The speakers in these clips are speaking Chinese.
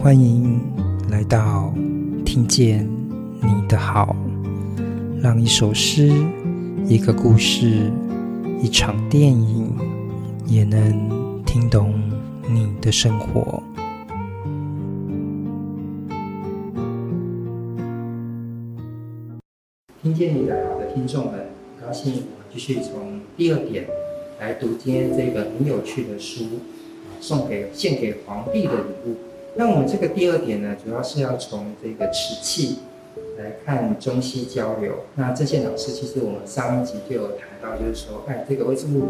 欢迎来到听见你的好，让一首诗、一个故事、一场电影，也能听懂你的生活。听见你的好的听众们，很高兴我们继续从第二点来读今天这本很有趣的书，送给献给皇帝的礼物。那我们这个第二点呢，主要是要从这个瓷器来看中西交流。那郑宪老师，其实我们上一集就有谈到，就是说，哎，这个魏之武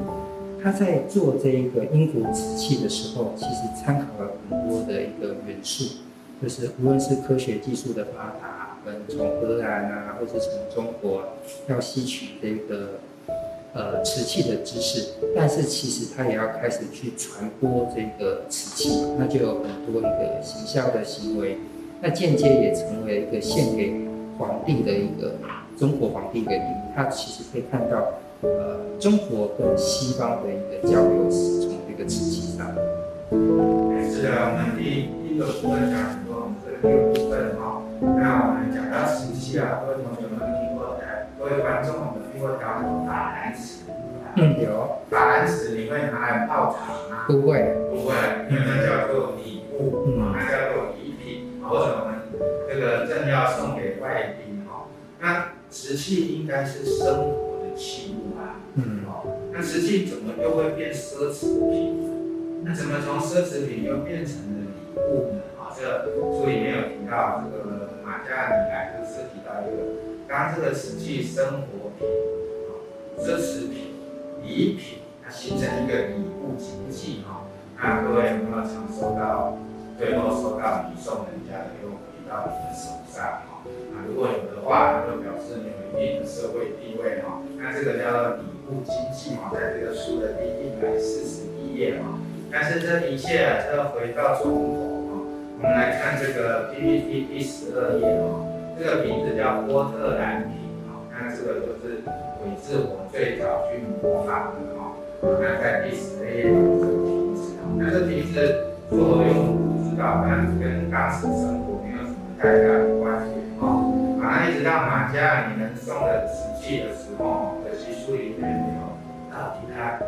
他在做这一个英国瓷器的时候，其实参考了很多的一个元素，就是无论是科学技术的发达，嗯，从荷兰啊，或者从中国要吸取这个。呃，瓷器的知识，但是其实他也要开始去传播这个瓷器，那就有很多一个行销的行为，那间接也成为一个献给皇帝的一个中国皇帝的礼物。他其实可以看到，呃，中国跟西方的一个交流是从这个瓷器上。是的，我们第第一个部分讲很多，我们这个第二部分哈，那我们讲到瓷器啊，各位同学们，各位观众我们听过讲什么大南瓷？嗯，有法兰瓷，你会拿来泡茶吗？不会，不会，因为那叫做礼物，嗯，那叫做礼品，或者我们这个正要送给外宾哈。那瓷器应该是生活的器物啊，嗯，哦，那瓷器怎么又会变奢侈品？那怎么从奢侈品又变成了礼物呢？啊，这个书里面有提到，这个马加尔尼莱克斯提到一个，当这个瓷器生活品，啊奢侈品。礼品，它形成一个礼物经济哈。那各位有没有常收到，最后收到你送人家的又回到你的手上哈？那如果有的话，那就表示你有一定的社会地位哈。那这个叫做礼物经济哈，在这个书的第一百四十一页哈。但是这一切啊，就要回到从头哈。我们来看这个 PPT 第十二页啊，这个名字叫波特兰瓶哈。那这个就是。韦志活最早去模仿的哈，那在第十页有这个瓶子，那这瓶子作用不知道，但是跟当时生活没有什么太大的关系哈。啊，一直到马加尔尼们送的瓷器的时候，可惜书里面没有，到底他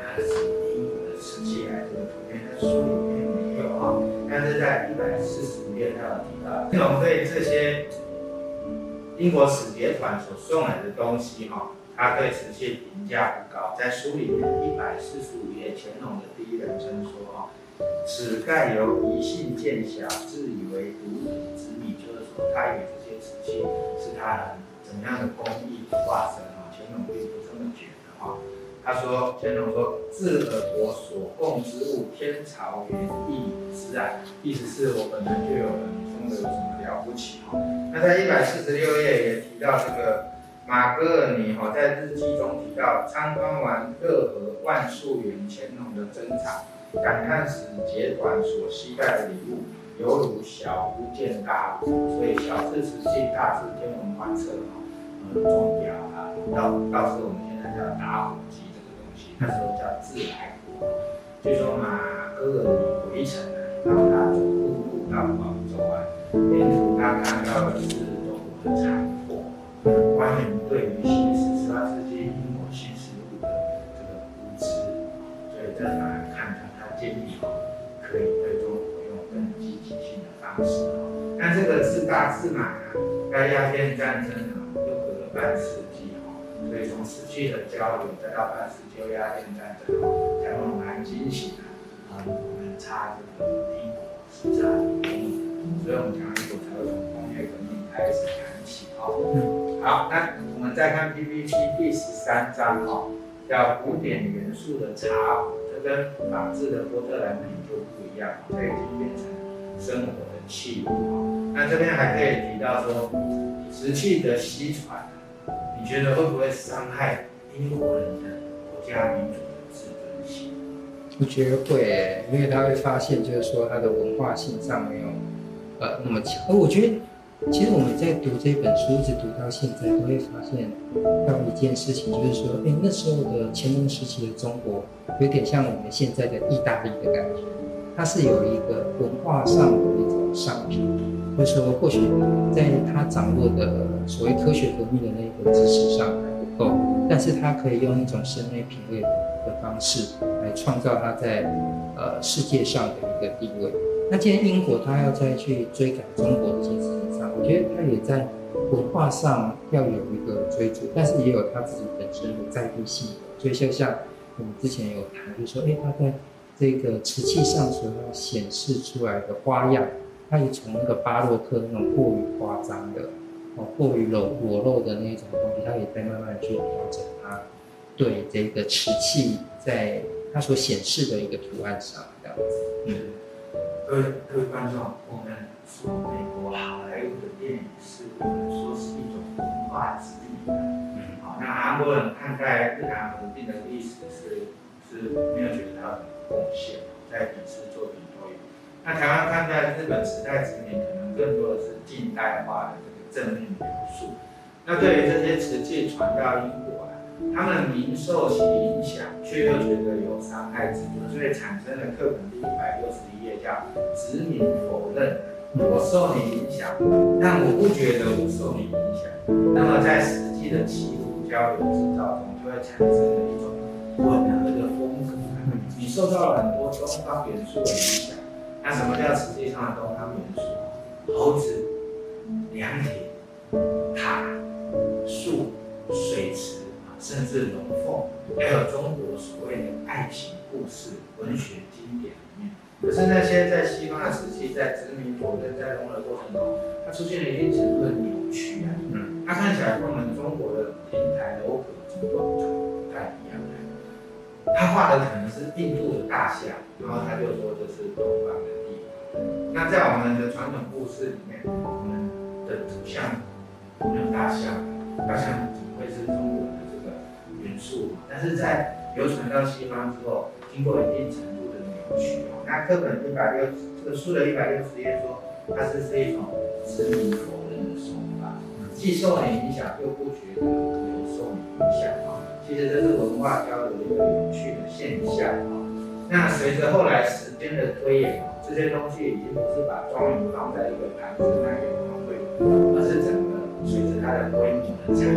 拿的是英国的瓷器来这个图片的书里面没有哈，但是在一百四十页他有提到，这种对这些。英国使节团所送来的东西，哈，他对瓷器评价不高。在书里面一百四十五页，乾隆的第一人称说，哈，此盖由疑信见小，自以为独体之秘，就是说他与这些瓷器是他的怎样的工艺化身，哈，乾隆并不这么觉得，哈。他说，乾隆说，自尔国所供之物，天朝原意之然，意思是我本来就有了，你送的有什么了不起，哈。那在一百四十六页也提到这个马格尔尼哈，在日记中提到参观完热河万树园乾隆的珍藏，感叹使节团所携带的礼物犹如小巫见大巫，所以小字瓷器，大字天文观测哈，呃钟表啊，到到时我们现在叫打火机，那时候叫自来国。据说马格尔尼回程呢，然后他走陆路到广州啊。沿途他看到的是中国的残破，关于对于写十八世纪英国新事物的这个无知，所以在那看看他建议哈，可以对中国用更积极性的方式哈。但这个自大自满啊，在鸦片战争啊又隔了半世纪，所以从瓷器的交流再到半世纪鸦片战争哈，才慢慢惊醒啊，我们差这个英国是差英国。所以我们讲英国才会从工业革命开始谈起哦。好，那我们再看 PPT 第十三章哦，叫古典元素的茶壶，这跟仿制的波特兰瓶就不一样，它已经变成生活的器物哦。那这边还可以提到说，瓷器的稀传，你觉得会不会伤害英国人的国家民族的自尊心？我觉得会，因为他会发现，就是说它的文化性上没有。呃，那么强。而我觉得，其实我们在读这本书，一直读到现在，都会发现到一件事情，就是说，哎，那时候的乾隆时期的中国，有点像我们现在的意大利的感觉。它是有一个文化上的一种商品，就是说或许在他掌握的所谓科学革命的那个知识上还不够，但是他可以用一种审美品味的方式来创造他在呃世界上的一个地位。那今天英国他要再去追赶中国的这些事情上，我觉得他也在文化上要有一个追逐，但是也有他自己本身的在地性。所以就像我们之前有谈，就是说，哎，他在这个瓷器上所要显示出来的花样，他也从那个巴洛克那种过于夸张的，哦，过于裸裸露的那种东西，他也在慢慢去调整他对这个瓷器在他所显示的一个图案上，这样子，嗯。各位各位观众，我们说美国好莱坞的电影是，我们说是一种文化之力。嗯，好，那韩国人看待日韩合并的历史是是没有觉得它有贡献，在影视作品。那台湾看待日本时代殖民，可能更多的是近代化的这个正面描述。那对于这些瓷器传到英国来。他们明受其影响，却又觉得有伤害之处，所以产生了课本第一百六十一页叫“殖民否认”。我受你影响，但我不觉得我受你影响。那么在实际的器物交流制造中，就会产生了一种混合的风格。你受到了很多东方元素的影响。那什么叫实际上的东方元素？猴子、凉亭、塔、树、水池。甚至龙凤，还有中国所谓的爱情故事、文学经典里面，可是那些在西方的时期，在殖民否认、在融合过程中，它出现了一定程度的扭曲啊。嗯，它看起来跟我们中国的亭台楼阁景观不太一样的。他画的可能是印度的大象，然后他就说这是东方的地方。那在我们的传统故事里面，我们的图像没有大象，大象怎么会是中国的这个？元素，但是在流传到西方之后，经过一定程度的扭曲。那课本一百六，这个书的一百六十页说，它是是一种殖民否认的手法，既受你影响，又不觉得有受你影响啊。其实这是文化交流一个有趣的现象啊。那随着后来时间的推演啊，这些东西已经不是把庄园放在一个盘子卖给光会，而是整个随着它的规模的产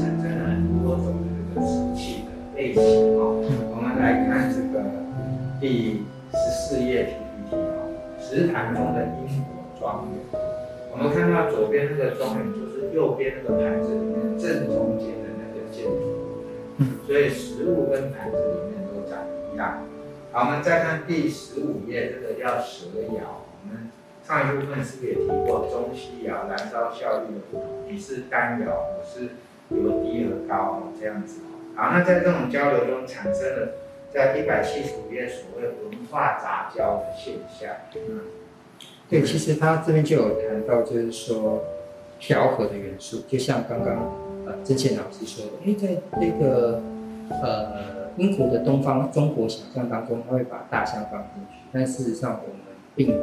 产生了很多种的这个。瓷器的类型啊，我们来看这个第十四页 PPT 啊，石盘中的英国庄园。我们看到左边那个庄园，就是右边那个盘子里面正中间的那个建筑，所以实物跟盘子里面都长一样。好，我们再看第十五页，这个叫蛇窑。我们上一部分是不是也提过中西窑燃烧效率的不同？你是干窑，我是。由低而高这样子，好，那在这种交流中产生了在一百七十五页所谓文化杂交的现象。嗯，对，其实他这边就有谈到，就是说调和的元素，就像刚刚呃曾倩老师说的，因为在那个呃英国的东方中国想象当中，他会把大象放进去，但事实上我们并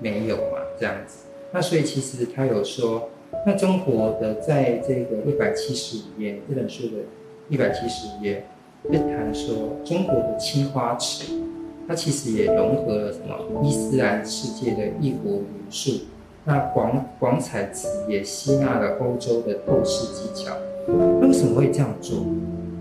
没有嘛，这样子。那所以其实他有说。那中国的在这个一百七十五页这本书的一百七十五页，就谈说中国的青花瓷，它其实也融合了什么伊斯兰世界的异国元素。那广广彩瓷也吸纳了欧洲的透视技巧。那为什么会这样做？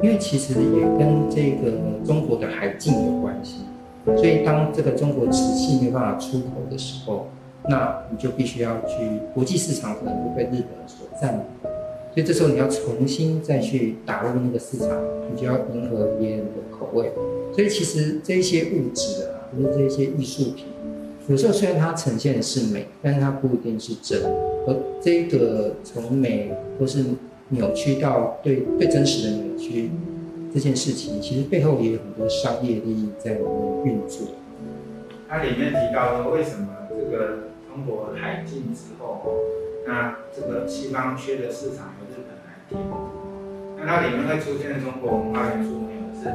因为其实也跟这个中国的海禁有关系。所以当这个中国瓷器没办法出口的时候。那你就必须要去国际市场，可能会被日本所占领，所以这时候你要重新再去打入那个市场，你就要迎合别人的口味。所以其实这些物质啊，或者这些艺术品，有时候虽然它呈现的是美，但是它不一定是真。而这个从美或是扭曲到对对真实的扭曲这件事情，其实背后也有很多商业利益在里面运作。它里面提到了，为什么这个？中国海禁之后，那这个西方缺的市场由日本来填。那它里面会出现的中国文化元素，没有是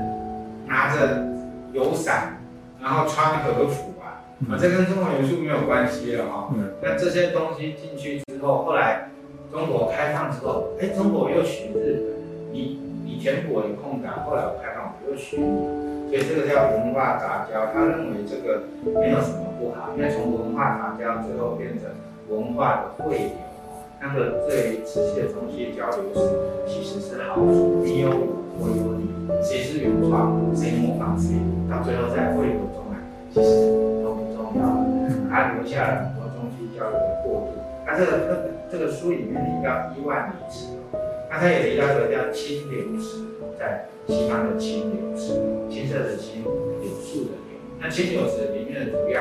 拿着油伞，然后穿和服啊，啊，这跟中国元素没有关系了哈。那这些东西进去之后，后来中国开放之后，哎，中国又学日本，你你填补了空档，后来我开放，我又学你。所以这个叫文化杂交。他认为这个没有什么不好，因为从文化杂交最后变成文化的汇流，那个对瓷器的中西交流是其实是好处。你有我，我有你，谁是原创，谁模仿谁，到最后在汇流中来，其实都不重要的，还留下了很多中西交流的过渡。那这个这个这个书里面提到伊万里瓷，那他也提到一个叫青柳瓷，在西方的青柳瓷，青色的青，柳树的柳。那青柳瓷里面的主要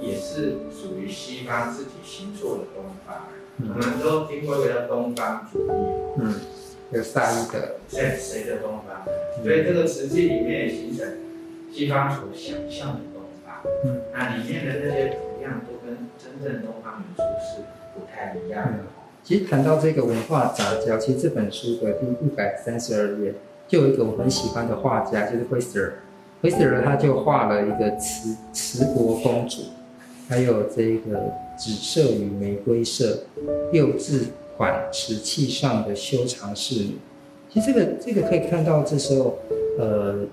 也是属于西方自己形作的东方。嗯、我们都听过一个叫东方主义，嗯，有萨义的，谁谁的东方？嗯、所以这个瓷器里面也形成西方所想象的东方。嗯，那里面的这些图样都跟真正东方元素是不太一样的。嗯、其实谈到这个文化杂交，其实这本书的第一百三十二页就有一个我很喜欢的画家，就是惠斯勒。惠斯勒他就画了一个瓷瓷国公主。还有这个紫色与玫瑰色釉质款瓷器上的修长仕女，其实这个这个可以看到，这时候呃，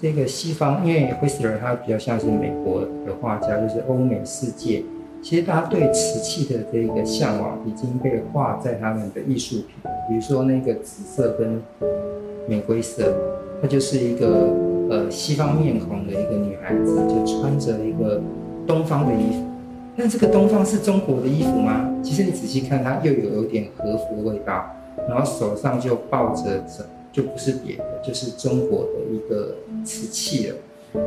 这个西方，因为惠斯勒他比较像是美国的画家，就是欧美世界，其实大家对瓷器的这个向往已经被画在他们的艺术品，比如说那个紫色跟玫瑰色，它就是一个呃西方面孔的一个女孩子，就穿着一个。东方的衣服，那这个东方是中国的衣服吗？其实你仔细看，它又有有点和服的味道，然后手上就抱着着，就不是别的，就是中国的一个瓷器了。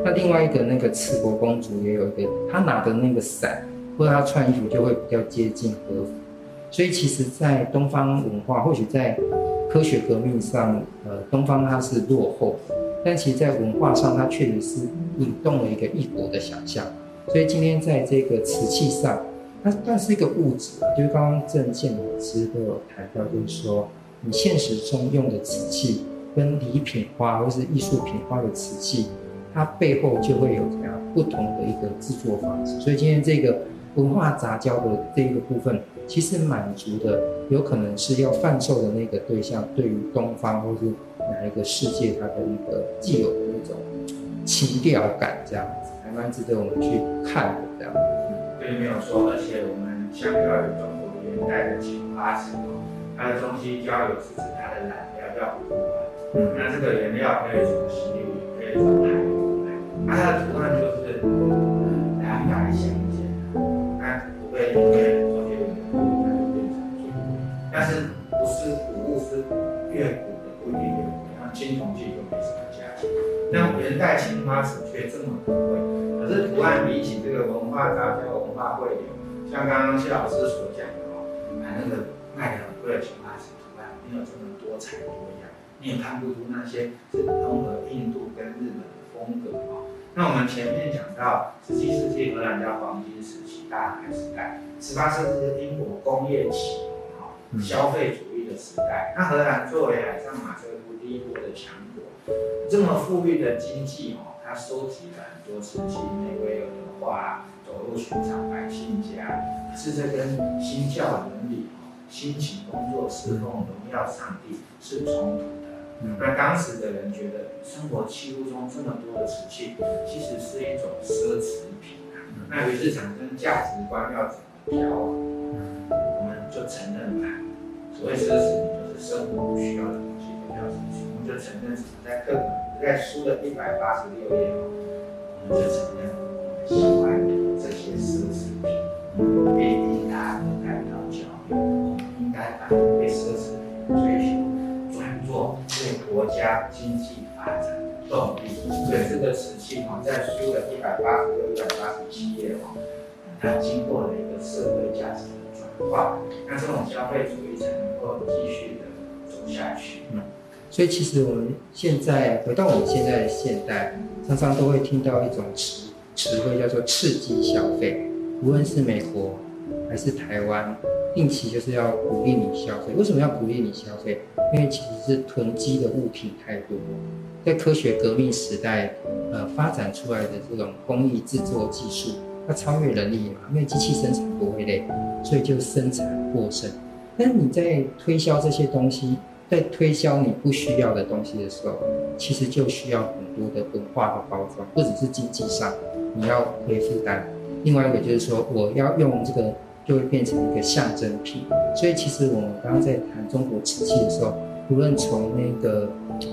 那另外一个那个瓷国公主也有一个，她拿的那个伞或者她穿衣服就会比较接近和服。所以其实，在东方文化，或许在科学革命上，呃，东方它是落后，但其实在文化上，它确实是引动了一个异国的想象。所以今天在这个瓷器上，它它是一个物质，就是刚刚郑健老师都有谈到，就是说你现实中用的瓷器跟礼品花或是艺术品花的瓷器，它背后就会有怎样不同的一个制作方式。所以今天这个文化杂交的这一个部分，其实满足的有可能是要贩售的那个对象对于东方或是哪一个世界它的一个既有的那种情调感这样子。还蛮值得我们去看的，这样。嗯，对，没有说，而且我们相较于中国元代的青花瓷，它的中西交流是指它的染料叫古玩。嗯，那这个原料可以从石榴，也可以从海流来。那它的图案就是，嗯，大家来想一想，那不会代青花瓷却这么贵。可是图案比起这个文化杂交、文化汇流，像刚刚谢老师所讲的哦，买那个卖的很贵的青花瓷图案没有这么多彩多样，你也看不出那些是融合印度跟日本的风格哦。那我们前面讲到十七世纪荷兰叫黄金时期、大航海时代，十八世纪是英国工业起哦，消费主义的时代。那荷兰作为海上马车夫第一波的强国，这么富裕的经济哦。他收集了很多瓷器，梅维尔的画，走入寻常百姓家，是这跟新教伦理哦、辛勤工作、侍奉、荣耀上帝是冲突的。嗯、那当时的人觉得，生活器物中这么多的瓷器，其实是一种奢侈品啊。嗯、那于是产生价值观要怎么调？嗯、我们就承认吧，所谓奢侈品就是生活不需要的东西，不叫奢侈品。我们就承认什么在课本。在书的一百八十六页，我们就承认我们喜欢这些奢侈品，并应该得到教育，应该把对奢侈品的追求转做对国家经济发展的动力。所以这个瓷器哈，在书的一百八十六、一百八十七页哈，它经过了一个社会价值的转化，那这种消费主义才能够继续的走下去。嗯所以其实我们现在回到我们现在的现代，常常都会听到一种词词汇叫做刺激消费。无论是美国还是台湾，定期就是要鼓励你消费。为什么要鼓励你消费？因为其实是囤积的物品太多。在科学革命时代，呃，发展出来的这种工艺制作技术，它超越人力嘛，因为机器生产不会累，所以就生产过剩。但你在推销这些东西。在推销你不需要的东西的时候，其实就需要很多的文化的包装，不只是经济上你要可以负担，另外一个就是说我要用这个就会变成一个象征品。所以其实我们刚刚在谈中国瓷器的时候，无论从那个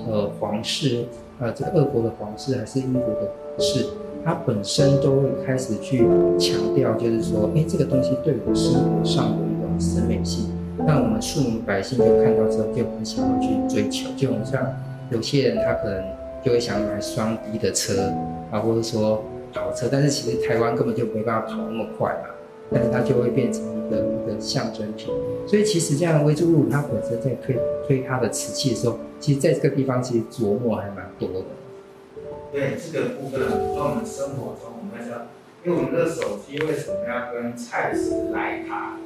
呃皇室，呃这个俄国的皇室还是英国的皇室，它本身都会开始去强调，就是说，哎，这个东西对我生活上的一种审美性。那我们庶民百姓就看到之后就很想要去追求，就好像有些人他可能就会想买双 D 的车啊，或者说跑车，但是其实台湾根本就没办法跑那么快嘛，但是它就会变成一个一个象征品。所以其实这样的微珠路它本身在推推它的瓷器的时候，其实在这个地方其实琢磨还蛮多的。对这个部分，在我们生活中，我们要，因为我们的手机为什么要跟蔡司莱卡？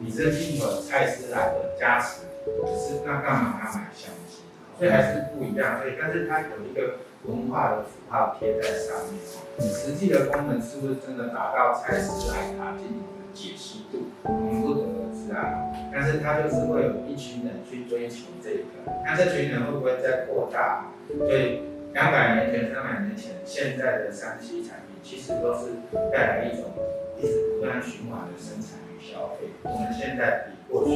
你这镜头有蔡司来的加持，可是那干嘛要买相机？所以还是不一样。所以，但是它有一个文化的符号贴在上面。你实际的功能是不是真的达到蔡司来卡镜头的解析度？我们不得而知啊。但是它就是会有一群人去追求这个。那这群人会不会再扩大？所以两百年前、三百年前，现在的三 C 产品其实都是带来一种一直不断循环的生产。消费，我们现在比过去，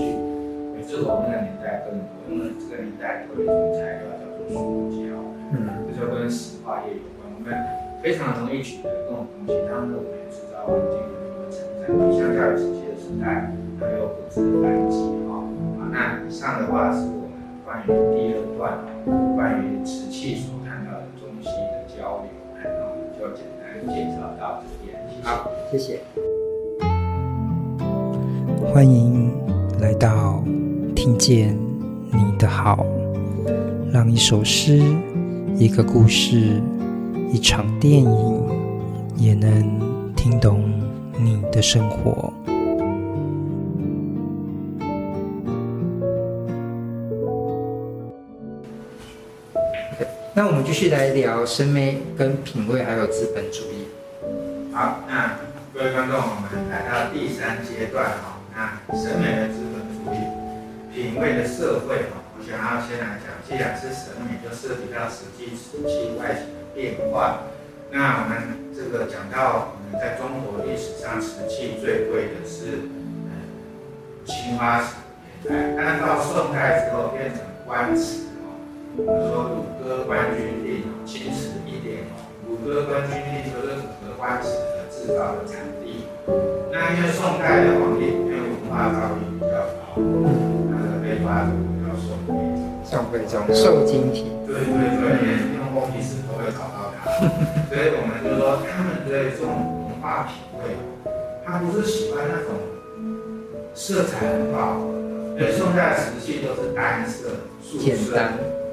也就是我们那个年代更多，因为这个年代有一种材料叫做塑胶，嗯，这就跟石化业有关。我们非常容易取得这种东西，它们我们也知道环境的一个承载力。相较于瓷器的时代，还有不止单机哈。啊，那以上的话是我们关于第二段关于瓷器所谈到的东西的交流，那我们就简单介绍到这边。好，谢谢。欢迎来到听见你的好，让一首诗、一个故事、一场电影，也能听懂你的生活。那我们继续来聊审美跟品味，还有资本主义。好，那各位观众，我们来到第三阶段哈。审美的资本主义，品味的社会哈，我想要先来讲，既然是审美，就涉及到实际瓷器外形的变化。那我们这个讲到，我们在中国历史上瓷器最贵的是嗯青花瓷年代，但是到宋代之后变成官瓷哦，比如说鲁歌官军令青瓷一点哦，鲁歌官军令就是鲁歌官瓷的制造的产地。那因为宋代的皇帝。他造诣比较高，那个被发的叫宋徽宗，宋徽宗瘦金体，对对对，连用红皮石都会找到他，所以我们就说他们对这种文化品味，他不是喜欢那种色彩很饱和的，因为宋代瓷器都是单色、素色，简单、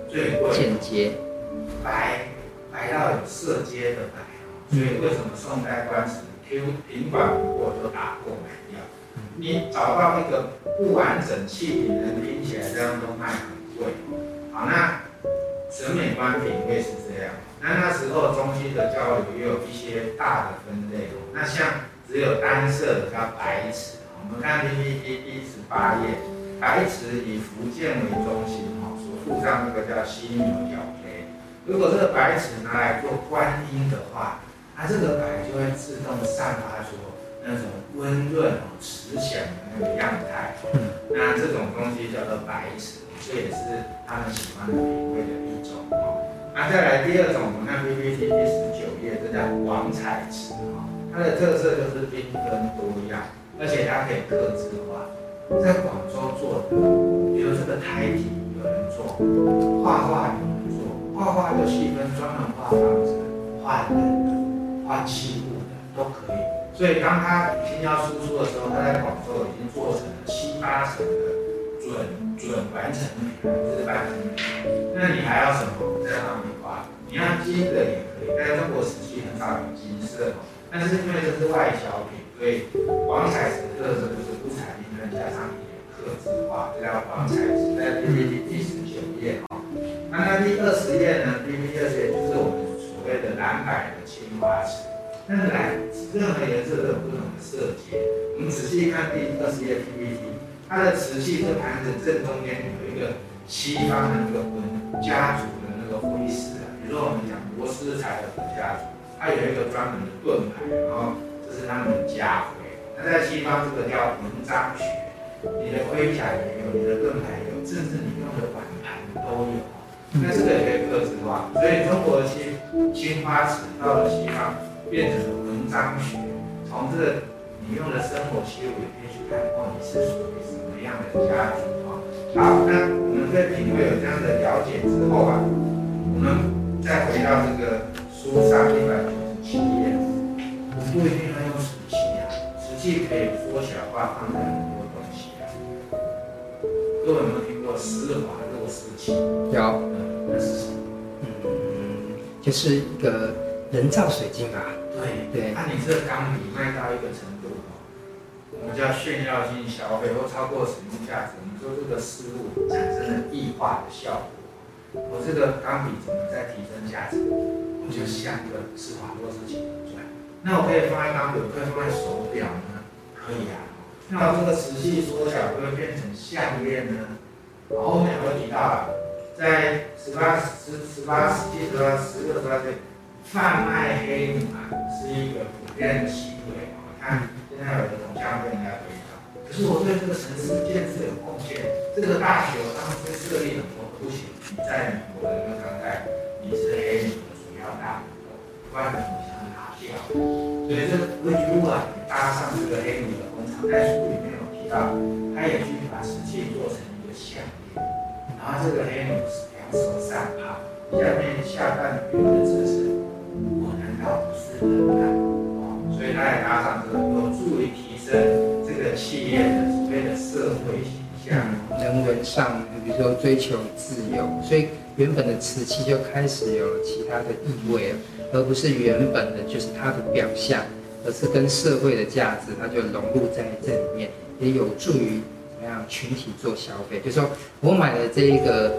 最贵、简洁、白白到有色阶的白，所以为什么宋代官瓷 Q 平管不过就打过买？你找到那个不完整器品，能拼起来这样都卖很贵。好，那审美观品味是这样。那那时候中西的交流也有一些大的分类。那像只有单色的叫白瓷。我们看 PPT 第十八页，白瓷以福建为中心，哈，所附上这个叫犀牛角杯。如果这个白瓷拿来做观音的话，它这个白就会自动散发出。那种温润哦、慈祥的那个样态，那这种东西叫做白瓷，这也是他们喜欢的品味的一种哦。那再来第二种，我们看 PPT 第十九页，这叫广彩瓷哈，它的特色就是缤纷多样，而且它可以刻字化。在广州做的，比如这个胎体有人做，画画有人做，画画就细分专门画房子、画人的、画器物的都可以。所以当他新药输出的时候，他在广州已经做成了七八成的准准完成品，就是半成品。那你还要什么在上面画？你要金的也可以，但是中国瓷器很少有金色。但是因为这是外销品，所以广彩瓷的特色就是不彩缤纷加上一点刻字化，这叫广彩瓷。在 PPT 第十九页哈，那那第二十页呢？PPT 二十页就是我们所谓的蓝白的青花瓷。但是来，任何颜色都有不同的色阶。我们仔细看第二十页 PPT，它的瓷器这盘子正中间有一个西方的那个文家族的那个徽饰啊，比如说我们讲罗斯柴尔德家族，它有一个专门的盾牌，然后这是他们的家徽。那在西方这个叫纹章学，你的盔甲也有，你的盾牌也有，甚至你用的碗盘都有。那这个也可以客制化，所以中国的青青花瓷到了西方变成了纹章学，从这个你用的生活器物也可以去看，哦，你是属于什么样的家庭啊？好，那我们对品味有这样的了解之后啊，我们再回到这个书上一百九十七页，我不一定要用瓷器啊，瓷器可以缩小化，放在很多东西啊。各位有没有听过施华洛世奇？有。那是什么？嗯，就是一个人造水晶吧。对对。那、啊、你这个钢笔卖到一个程度，我们叫炫耀性消费或超过使用价值，你说这个事物产生了异化的效果，我这个钢笔怎么在提升价值？我就像一个施华洛世奇出来。那我可以放在钢笔，我可以放在手表呢？可以啊。那我这个瓷器缩小，会不会变成项链呢？然后后面我提到了。在十八、十、十八世纪、十八、十六、十八岁，贩卖黑奴啊，是一个普遍的行为。我看现在有的铜像被人家推倒，可是我对这个城市建设有贡献。这个大学当时设立很多凸起，你在美国的那个当代，你是黑奴的主要大股东，不然你想拿掉。所以这个维吉乌啊，搭上这个黑奴的工厂，在书里面有提到，他也去把瓷器做成一个项链。然后这个黑奴是两手散抛，下面下半部分的姿势，我难道不是？所以它也打上这个，有助于提升这个企业的所谓的社会形象。人文上，比如说追求自由，所以原本的瓷器就开始有了其他的意味了，而不是原本的就是它的表象，而是跟社会的价值，它就融入在这里面，也有助于。怎么样群体做消费，就是说我买了这一个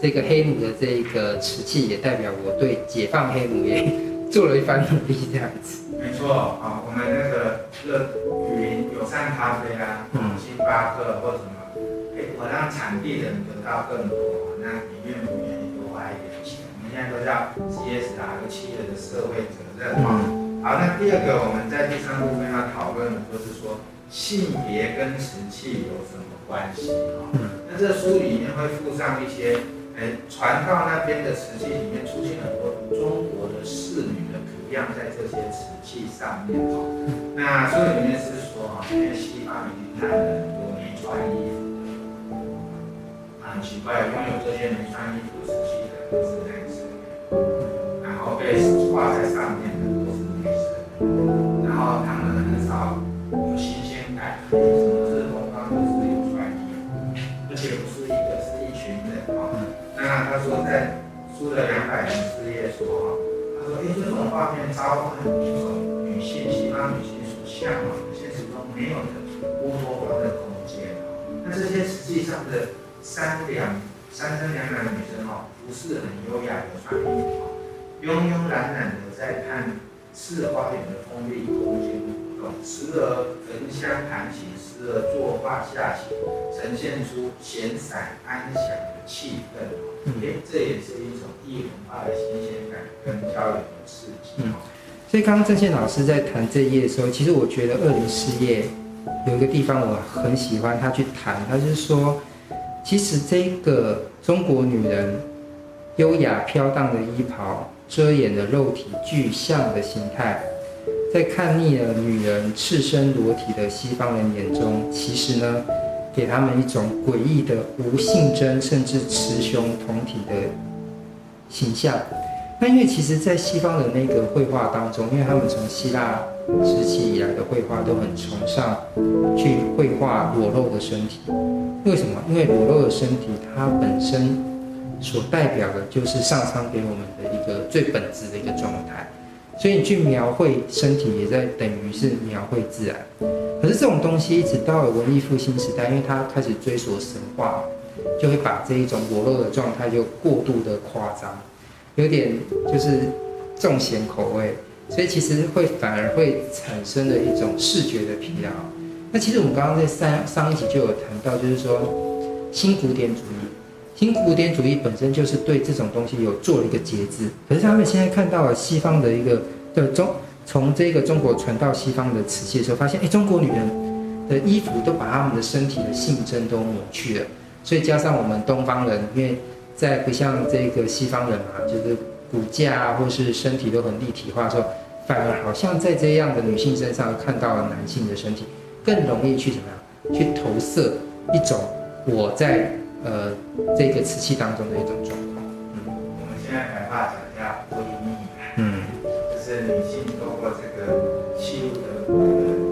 这个黑奴的这一个瓷器，也代表我对解放黑奴也做了一番努力，这样子。没错啊，我们那个乐雨林友善咖啡啊，嗯，星巴克或什么，哎，我让产地人得到更多，那你愿不愿意多花一点钱？我们现在都叫 CSR，企业的社会责任。嗯，好，那第二个我们在第三部分要讨论的就是说。性别跟瓷器有什么关系啊？那这书里面会附上一些，哎，传到那边的瓷器里面出现很多中国的仕女的图样在这些瓷器上面哦。那书里面是说哈，因为西方已经看了很多没穿衣服，很奇怪，拥有这些没穿衣服瓷器的都是男生，然后被画在上面的都是女生，然后他们很少有新鲜。感他说在书的两百零四页说哈，他说哎，这种画面召唤一种女性，西方女性所向往的现实中没有的乌托邦的空间。那这些实际上的三两三生两两女生哦，不是很优雅的穿衣服，慵慵懒懒的在看四花园的封闭空间。时而焚香弹琴，时而作画下棋，呈现出闲散安详的气氛。嗯，这也是一种异文化的新鲜感跟交流的刺激。嗯，所以刚刚郑宪老师在谈这一页的时候，其实我觉得二零四页有一个地方我很喜欢他去谈，他就是说，其实这个中国女人优雅飘荡的衣袍，遮掩的肉体具象的形态。在看腻了女人赤身裸体的西方人眼中，其实呢，给他们一种诡异的无性征甚至雌雄同体的形象。那因为其实，在西方的那个绘画当中，因为他们从希腊时期以来的绘画都很崇尚去绘画裸露的身体。为什么？因为裸露的身体，它本身所代表的就是上苍给我们的一个最本质的一个状态。所以你去描绘身体，也在等于是描绘自然。可是这种东西一直到了文艺复兴时代，因为它开始追索神话，就会把这一种裸露的状态就过度的夸张，有点就是重咸口味，所以其实会反而会产生了一种视觉的疲劳。那其实我们刚刚在上上一集就有谈到，就是说新古典主义，新古典主义本身就是对这种东西有做了一个节制，可是他们现在看到了西方的一个的中，从这个中国传到西方的瓷器的时候，发现哎，中国女人的衣服都把她们的身体的性征都抹去了，所以加上我们东方人，因为在不像这个西方人嘛，就是骨架啊或是身体都很立体化的时候，反而好像在这样的女性身上看到了男性的身体，更容易去怎么样？去投射一种我在呃这个瓷器当中的一种状况。嗯，我们现在白话讲叫“闺蜜”，嗯，就是女性透过这个器物的这个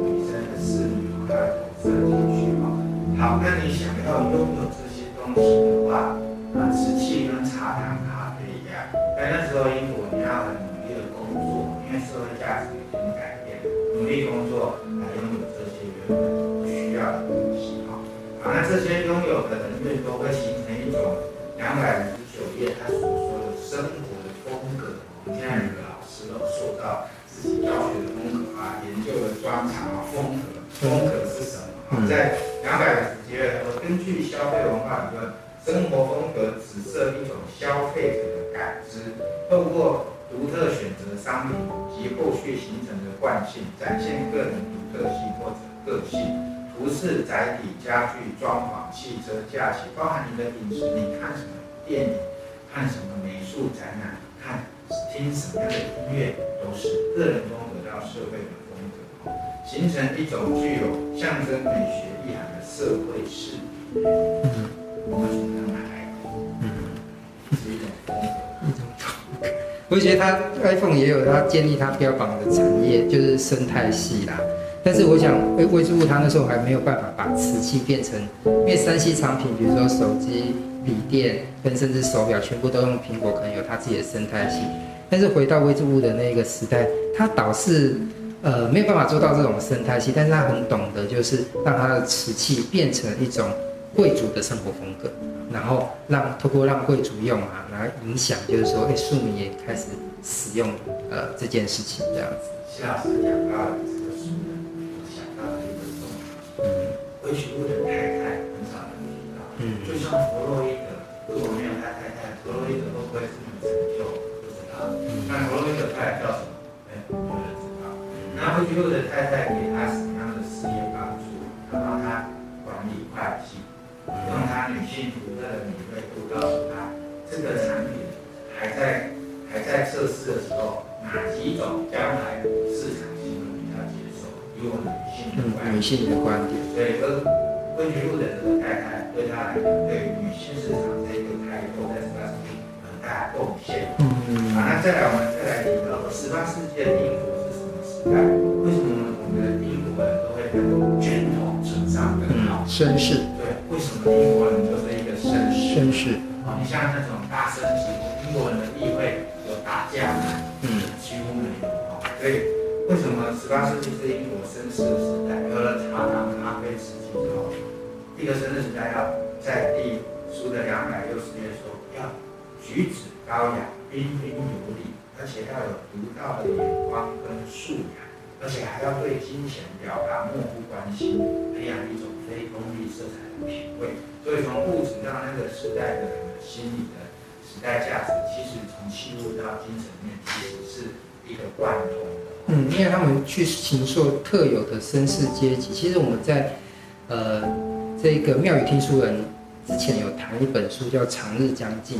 女生的侍女，把它投射进去啊。好，那你想要拥有这些东西这些拥有的人越多，会形成一种两百五十九页他所说的生活的风格。我们现在有个老师都受到自己教学的风格啊，研究的专长啊，风格，风格是什么？在两百五十几页，我根据消费文化理论。生活风格指涉一种消费者的感知，透过独特选择商品及后续形成的惯性，展现个人独特性或者个性。服饰、载体、家具、装潢、汽车、假期，包含你的饮食，你看什么电影，看什么美术展览，看听什么样的音乐，都是个人风格到社会的风格，形成一种具有象征美学意涵的社会视野。我们。我觉得它 iPhone 也有它建立它标榜的产业，就是生态系啦。但是我想，诶，威之物它那时候还没有办法把瓷器变成，因为三 C 产品，比如说手机、笔电跟甚至手表，全部都用苹果，可能有它自己的生态系。但是回到微之物的那个时代，它倒是呃没有办法做到这种生态系，但是它很懂得，就是让它的瓷器变成一种贵族的生活风格。然后让透过让贵族用啊，来影响就是说，哎，庶民也开始使用呃这件事情这样子。谢老师讲到威居物的太太很少人提到，嗯，就像弗洛伊德，如果没有他太太，弗洛伊德会不会这么成就？不知道。那弗洛伊德太太叫什么？哎，没有人知道。那威居物的太太给他什么样的事业帮助？他帮他管理会计。用他女性独特的敏锐度告诉他，这个产品还在还在测试的时候，哪几种将来市场女性的观点，女性的观点，所以说温菊路的这个太太对他来讲，对于女性市场这一个开拓在十八世纪很大贡献。嗯嗯。好，那再来我们再来提到十八世纪的英国是什么时代？为什么我们的英国人都会很卷头崇尚更好绅士？对为什么英国人就是一个绅士？绅士啊，你像那种大绅级，英国人的议会有打架吗？嗯，几乎没有啊。所以为什么十八世纪是英国绅士时代？有了茶汤咖啡时期之后，一个绅士时代要在第书的两百六十页说，要举止高雅、彬彬有礼，而且要有独到的眼光跟素养，而且还要对金钱表达漠不关心，培养一种非功利色彩的。品味，所以从物质到那个时代的人的心理的时代价值，其实从器物到精神面，其实是一个贯通的。嗯，因为他们去形塑特有的绅士阶级。其实我们在呃这个妙语听书人之前有谈一本书叫《长日将近》，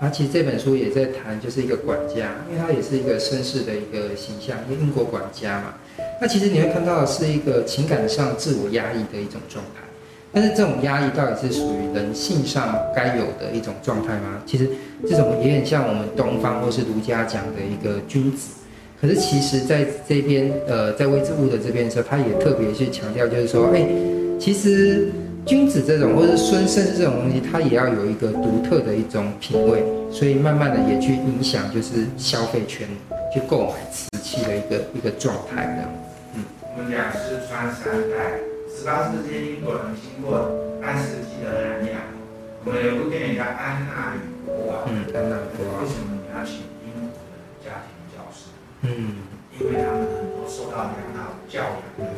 啊，其实这本书也在谈就是一个管家，因为他也是一个绅士的一个形象，因为英国管家嘛。那其实你会看到是一个情感上自我压抑的一种状态。但是这种压抑到底是属于人性上该有的一种状态吗？其实这种也很像我们东方或是儒家讲的一个君子。可是其实在这边，呃，在威之物的这边的时候，他也特别去强调，就是说，哎，其实君子这种或者是孙绅士这种东西，他也要有一个独特的一种品味，所以慢慢的也去影响，就是消费圈去购买瓷器的一个一个状态这样。嗯，我们讲是穿三代。十八世纪英国人经过半世纪的涵养，我们有部电影叫《安娜与国王》。嗯，安娜与国王。为什么你要请英国的家庭教师？嗯，因为他们很多受到良好教养的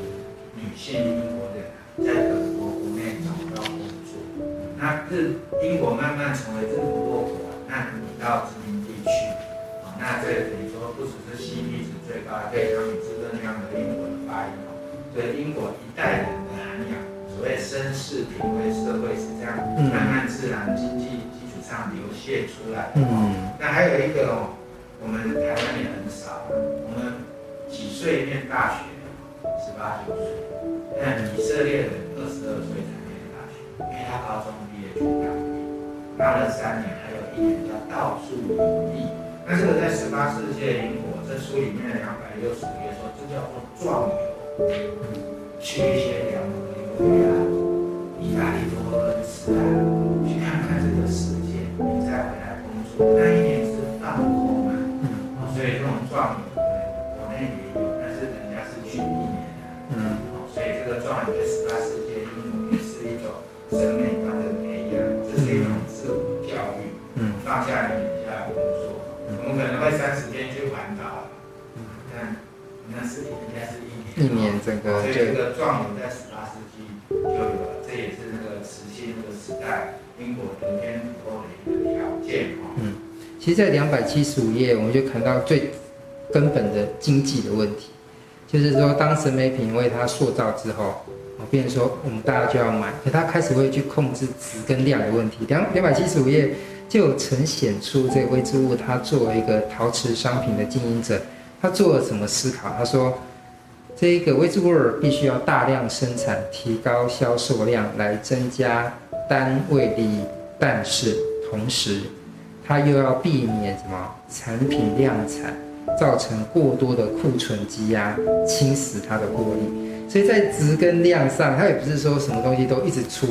女性英国人，在德国国内找不到工作。那日英国慢慢成为日不落国，那你到殖民地区，啊，那这等于说不只是 CP 值最高，还可以让你知道那样的英文发音哦。所以英国一代人的涵养，所谓绅士品味社会是这样慢慢自然经济基础上流泻出来的。嗯，那还有一个哦，我们台湾也很少，我们几岁念大学？十八九岁。但以色列人二十二岁才念大学，因为他高中毕业就当兵，当了三年，还有一年叫到处游历。那这个在十八世纪英国，这书里面两百六十页说，这叫做壮游，去一些两国游学啊，意大利多伦斯啊，去看看这个世界，你再回来工作。那一，以这个状元在十八世纪是一种审美观的培养，这是一种自我教育，嗯，放下你一下无所，我们可能会。三十天去环岛，嗯，看，那是应该是一年，一年整个，所以这个状元在十八世纪就有了，这也是那个瓷器那个时代英国得天独厚的一个条件哦。嗯，其实，在两百七十五页，我们就看到最根本的经济的问题，就是说，当审美品为它塑造之后，我，变说我们大家就要买，可他开始会去控制值跟量的问题。两两百七十五页。就呈现出这个隈之物，他作为一个陶瓷商品的经营者，他做了什么思考？他说，这一个隈之物必须要大量生产，提高销售量来增加单位利益，但是同时，他又要避免什么产品量产造成过多的库存积压，侵蚀它的获利。所以在值跟量上，它也不是说什么东西都一直出。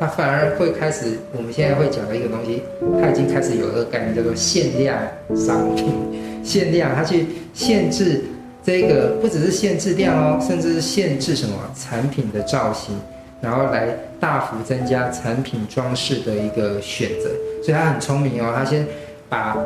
它反而会开始，我们现在会讲的一个东西，它已经开始有一个概念叫做限量商品，限量，它去限制这个，不只是限制量哦，甚至是限制什么产品的造型，然后来大幅增加产品装饰的一个选择。所以它很聪明哦，它先把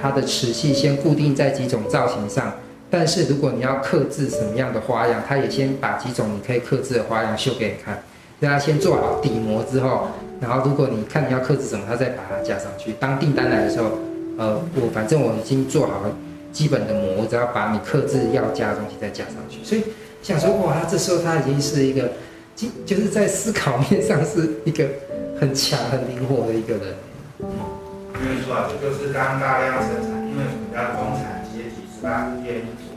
它的瓷器先固定在几种造型上，但是如果你要刻制什么样的花样，它也先把几种你可以刻制的花样秀给你看。让他先做好底模之后，然后如果你看你要刻制什么，他再把它加上去。当订单来的时候，呃，我反正我已经做好了基本的模，我只要把你刻制要加的东西再加上去。所以想说，哇，他这时候他已经是一个，就就是在思考面上是一个很强、很灵活的一个人。嗯，因为说啊，这就是当大量生产，因为什么叫中产阶级是吧？愿意做，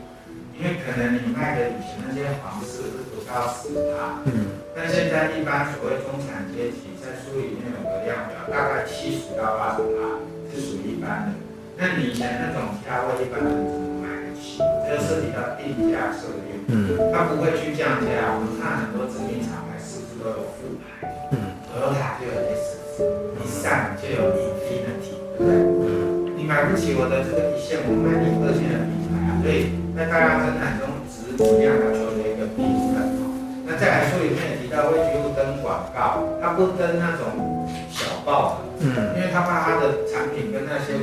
因为可能你卖的以前那些皇室是不到十趴，嗯。但现在一般所谓中产阶级，在书里面有个量表，大概七十到八十趴是属于一般的。那你以前那种价位，一般人怎么买得起？这就涉及到定价策略。嗯，他不会去降价。我们看很多知名厂牌，是不是都有副牌？嗯，Toyota 就有 S 字，日上就有 Infiniti，对不对？嗯，你买不起我的这个一线，我卖你二线的品牌啊。所以在大家生产中，质量要求的一个平衡。那再来书里面也提到，隈之物登广告，他不登那种小报的，嗯，因为他怕他的产品跟那些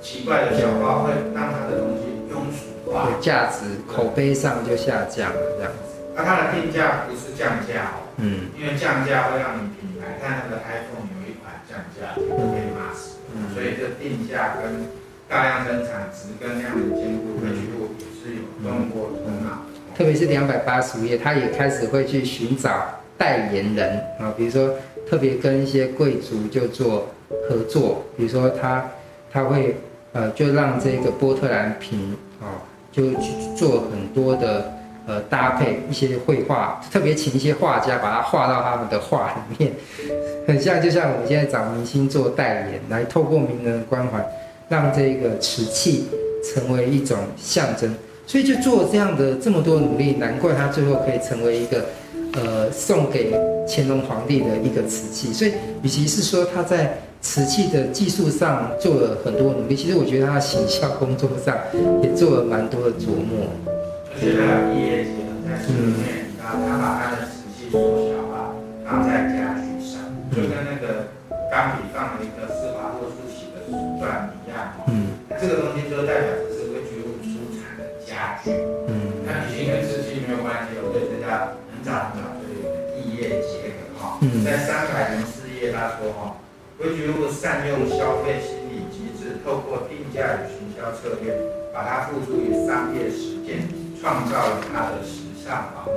奇怪的小报会让他的东西庸俗化，价值口碑上就下降了这样子。那它的定价不是降价哦，嗯，因为降价会让你品牌看那个 iPhone 有一款降价就被骂死，嗯，所以这定价跟大量生产质跟量的兼顾，隈之物是有动过头脑。特别是两百八十五页，他也开始会去寻找代言人啊，比如说特别跟一些贵族就做合作，比如说他他会呃就让这个波特兰瓶啊，就去做很多的呃搭配，一些绘画，特别请一些画家把它画到他们的画里面，很像就像我们现在找明星做代言，来透过名人的关怀，让这个瓷器成为一种象征。所以就做这样的这么多努力，难怪他最后可以成为一个，呃，送给乾隆皇帝的一个瓷器。所以，与其是说他在瓷器的技术上做了很多努力，其实我觉得他行销工作上也做了蛮多的琢磨。就是他的业绩在书里面，他把他的瓷器缩小化，放在家具上，就跟那个钢笔放一个这个东西就代表的是微居物出产的家具。嗯，那已经跟瓷器没有关系，我对人家很早很早就有异业结合哈。嗯，在三百零四页他说哈，微居物善用消费心理机制，透过定价与行销策略，把它付诸于商业实践，创造了它的时尚王国。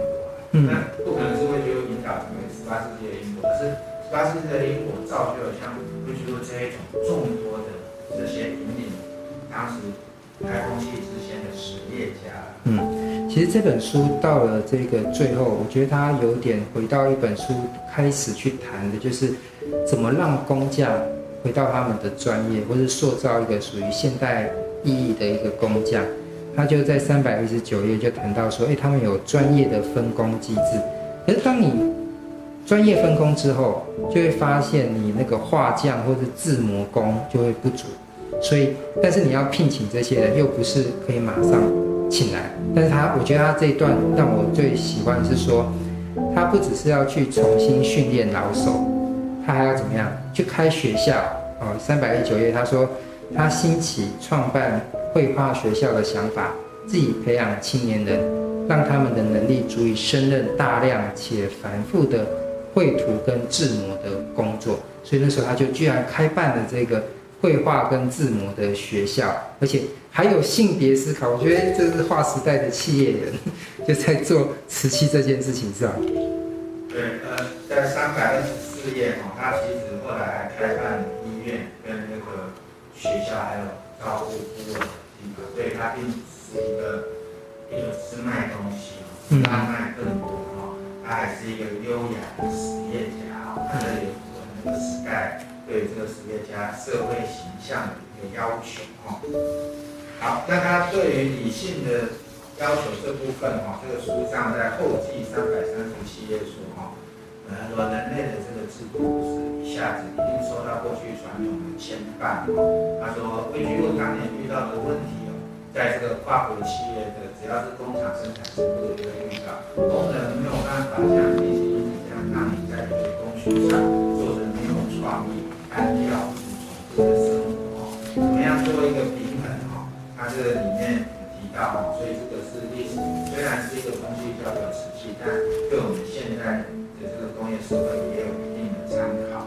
嗯，那不可能是规矩路引导成为十八世纪的英国，可是十八世纪的英国造就了像规矩路这一种众多的这些引领当时台风气之先的实业家。嗯，其实这本书到了这个最后，我觉得它有点回到一本书开始去谈的，就是。怎么让工匠回到他们的专业，或是塑造一个属于现代意义的一个工匠？他就在三百一十九页就谈到说，诶，他们有专业的分工机制。可是当你专业分工之后，就会发现你那个画匠或者制模工就会不足。所以，但是你要聘请这些人，又不是可以马上请来。但是他，我觉得他这一段让我最喜欢的是说，他不只是要去重新训练老手。他还要怎么样？去开学校哦。三百一九页，他说他兴起创办绘画学校的想法，自己培养青年人，让他们的能力足以胜任大量且繁复的绘图跟制模的工作。所以那时候他就居然开办了这个绘画跟字母的学校，而且还有性别思考。我觉得这是划时代的企业人，就在做瓷器这件事情上。对，呃，在三百二十。四页哈，他其实后来还开办医院跟那个学校，还有照顾孤儿的地方，所以他并不是一个一个只是卖东西哦，他卖更多哦，他还是一个优雅的实业家哦，他也符合那个时代对这个实业家社会形象的一个要求哦。好，那他对于理性的要求这部分哦，这个书上在后记三百三十七页说哈。他说：“人类的这个制度是一下子一定受到过去传统的牵绊。”他说：“规矩路当年遇到的问题哦，在这个跨国企业的只要是工厂生产制度就会遇到，工人没有办法像以前一样让你在工序上一个平衡哦？他这里面提到哦，所以这个是历史，虽然是一个工具叫做瓷器，但对我们现在的这个。”工业社会也有一定的参考。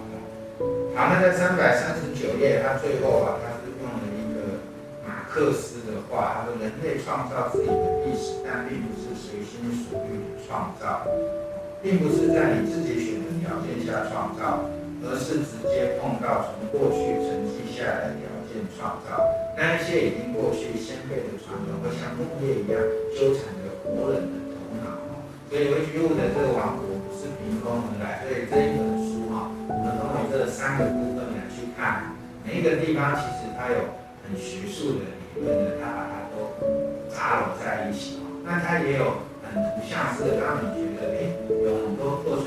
好，那在三百三十九页，它最后啊，它是用了一个马克思的话，他说：“人类创造自己的历史，但并不是随心所欲的创造，并不是在你自己选的条件下创造，而是直接碰到从过去沉积下来的件创造。那一些已经过去先辈的传统，会像木叶一样纠缠着活人的头脑。所以，规矩路的这个王国不是。”凭空而来，所以这一本书哈，我们从这三个部分来去看，每一个地方其实它有很学术的理论的，它把它都扎摞在一起。那它也有很图像式的，让你觉得哎，有很多过去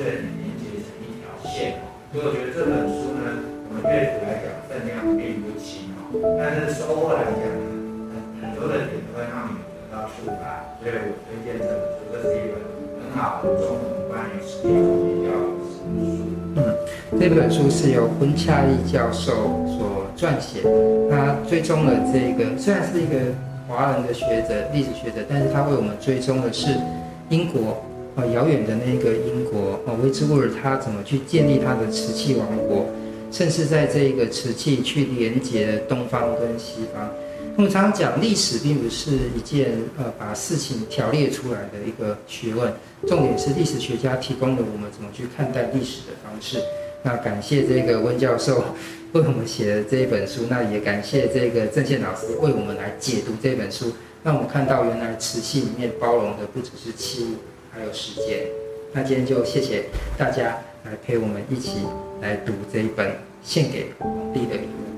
书是由温恰益教授所撰写。他追踪了这个，虽然是一个华人的学者、历史学者，但是他为我们追踪的是英国啊，遥远的那个英国啊，威兹沃尔他怎么去建立他的瓷器王国，甚至在这个瓷器去连接东方跟西方。我们常常讲历史并不是一件呃把事情条列出来的一个学问，重点是历史学家提供了我们怎么去看待历史的方式。那感谢这个温教授为我们写的这一本书，那也感谢这个郑宪老师为我们来解读这本书，让我们看到原来瓷器里面包容的不只是器物，还有时间。那今天就谢谢大家来陪我们一起来读这一本献给皇帝的礼物。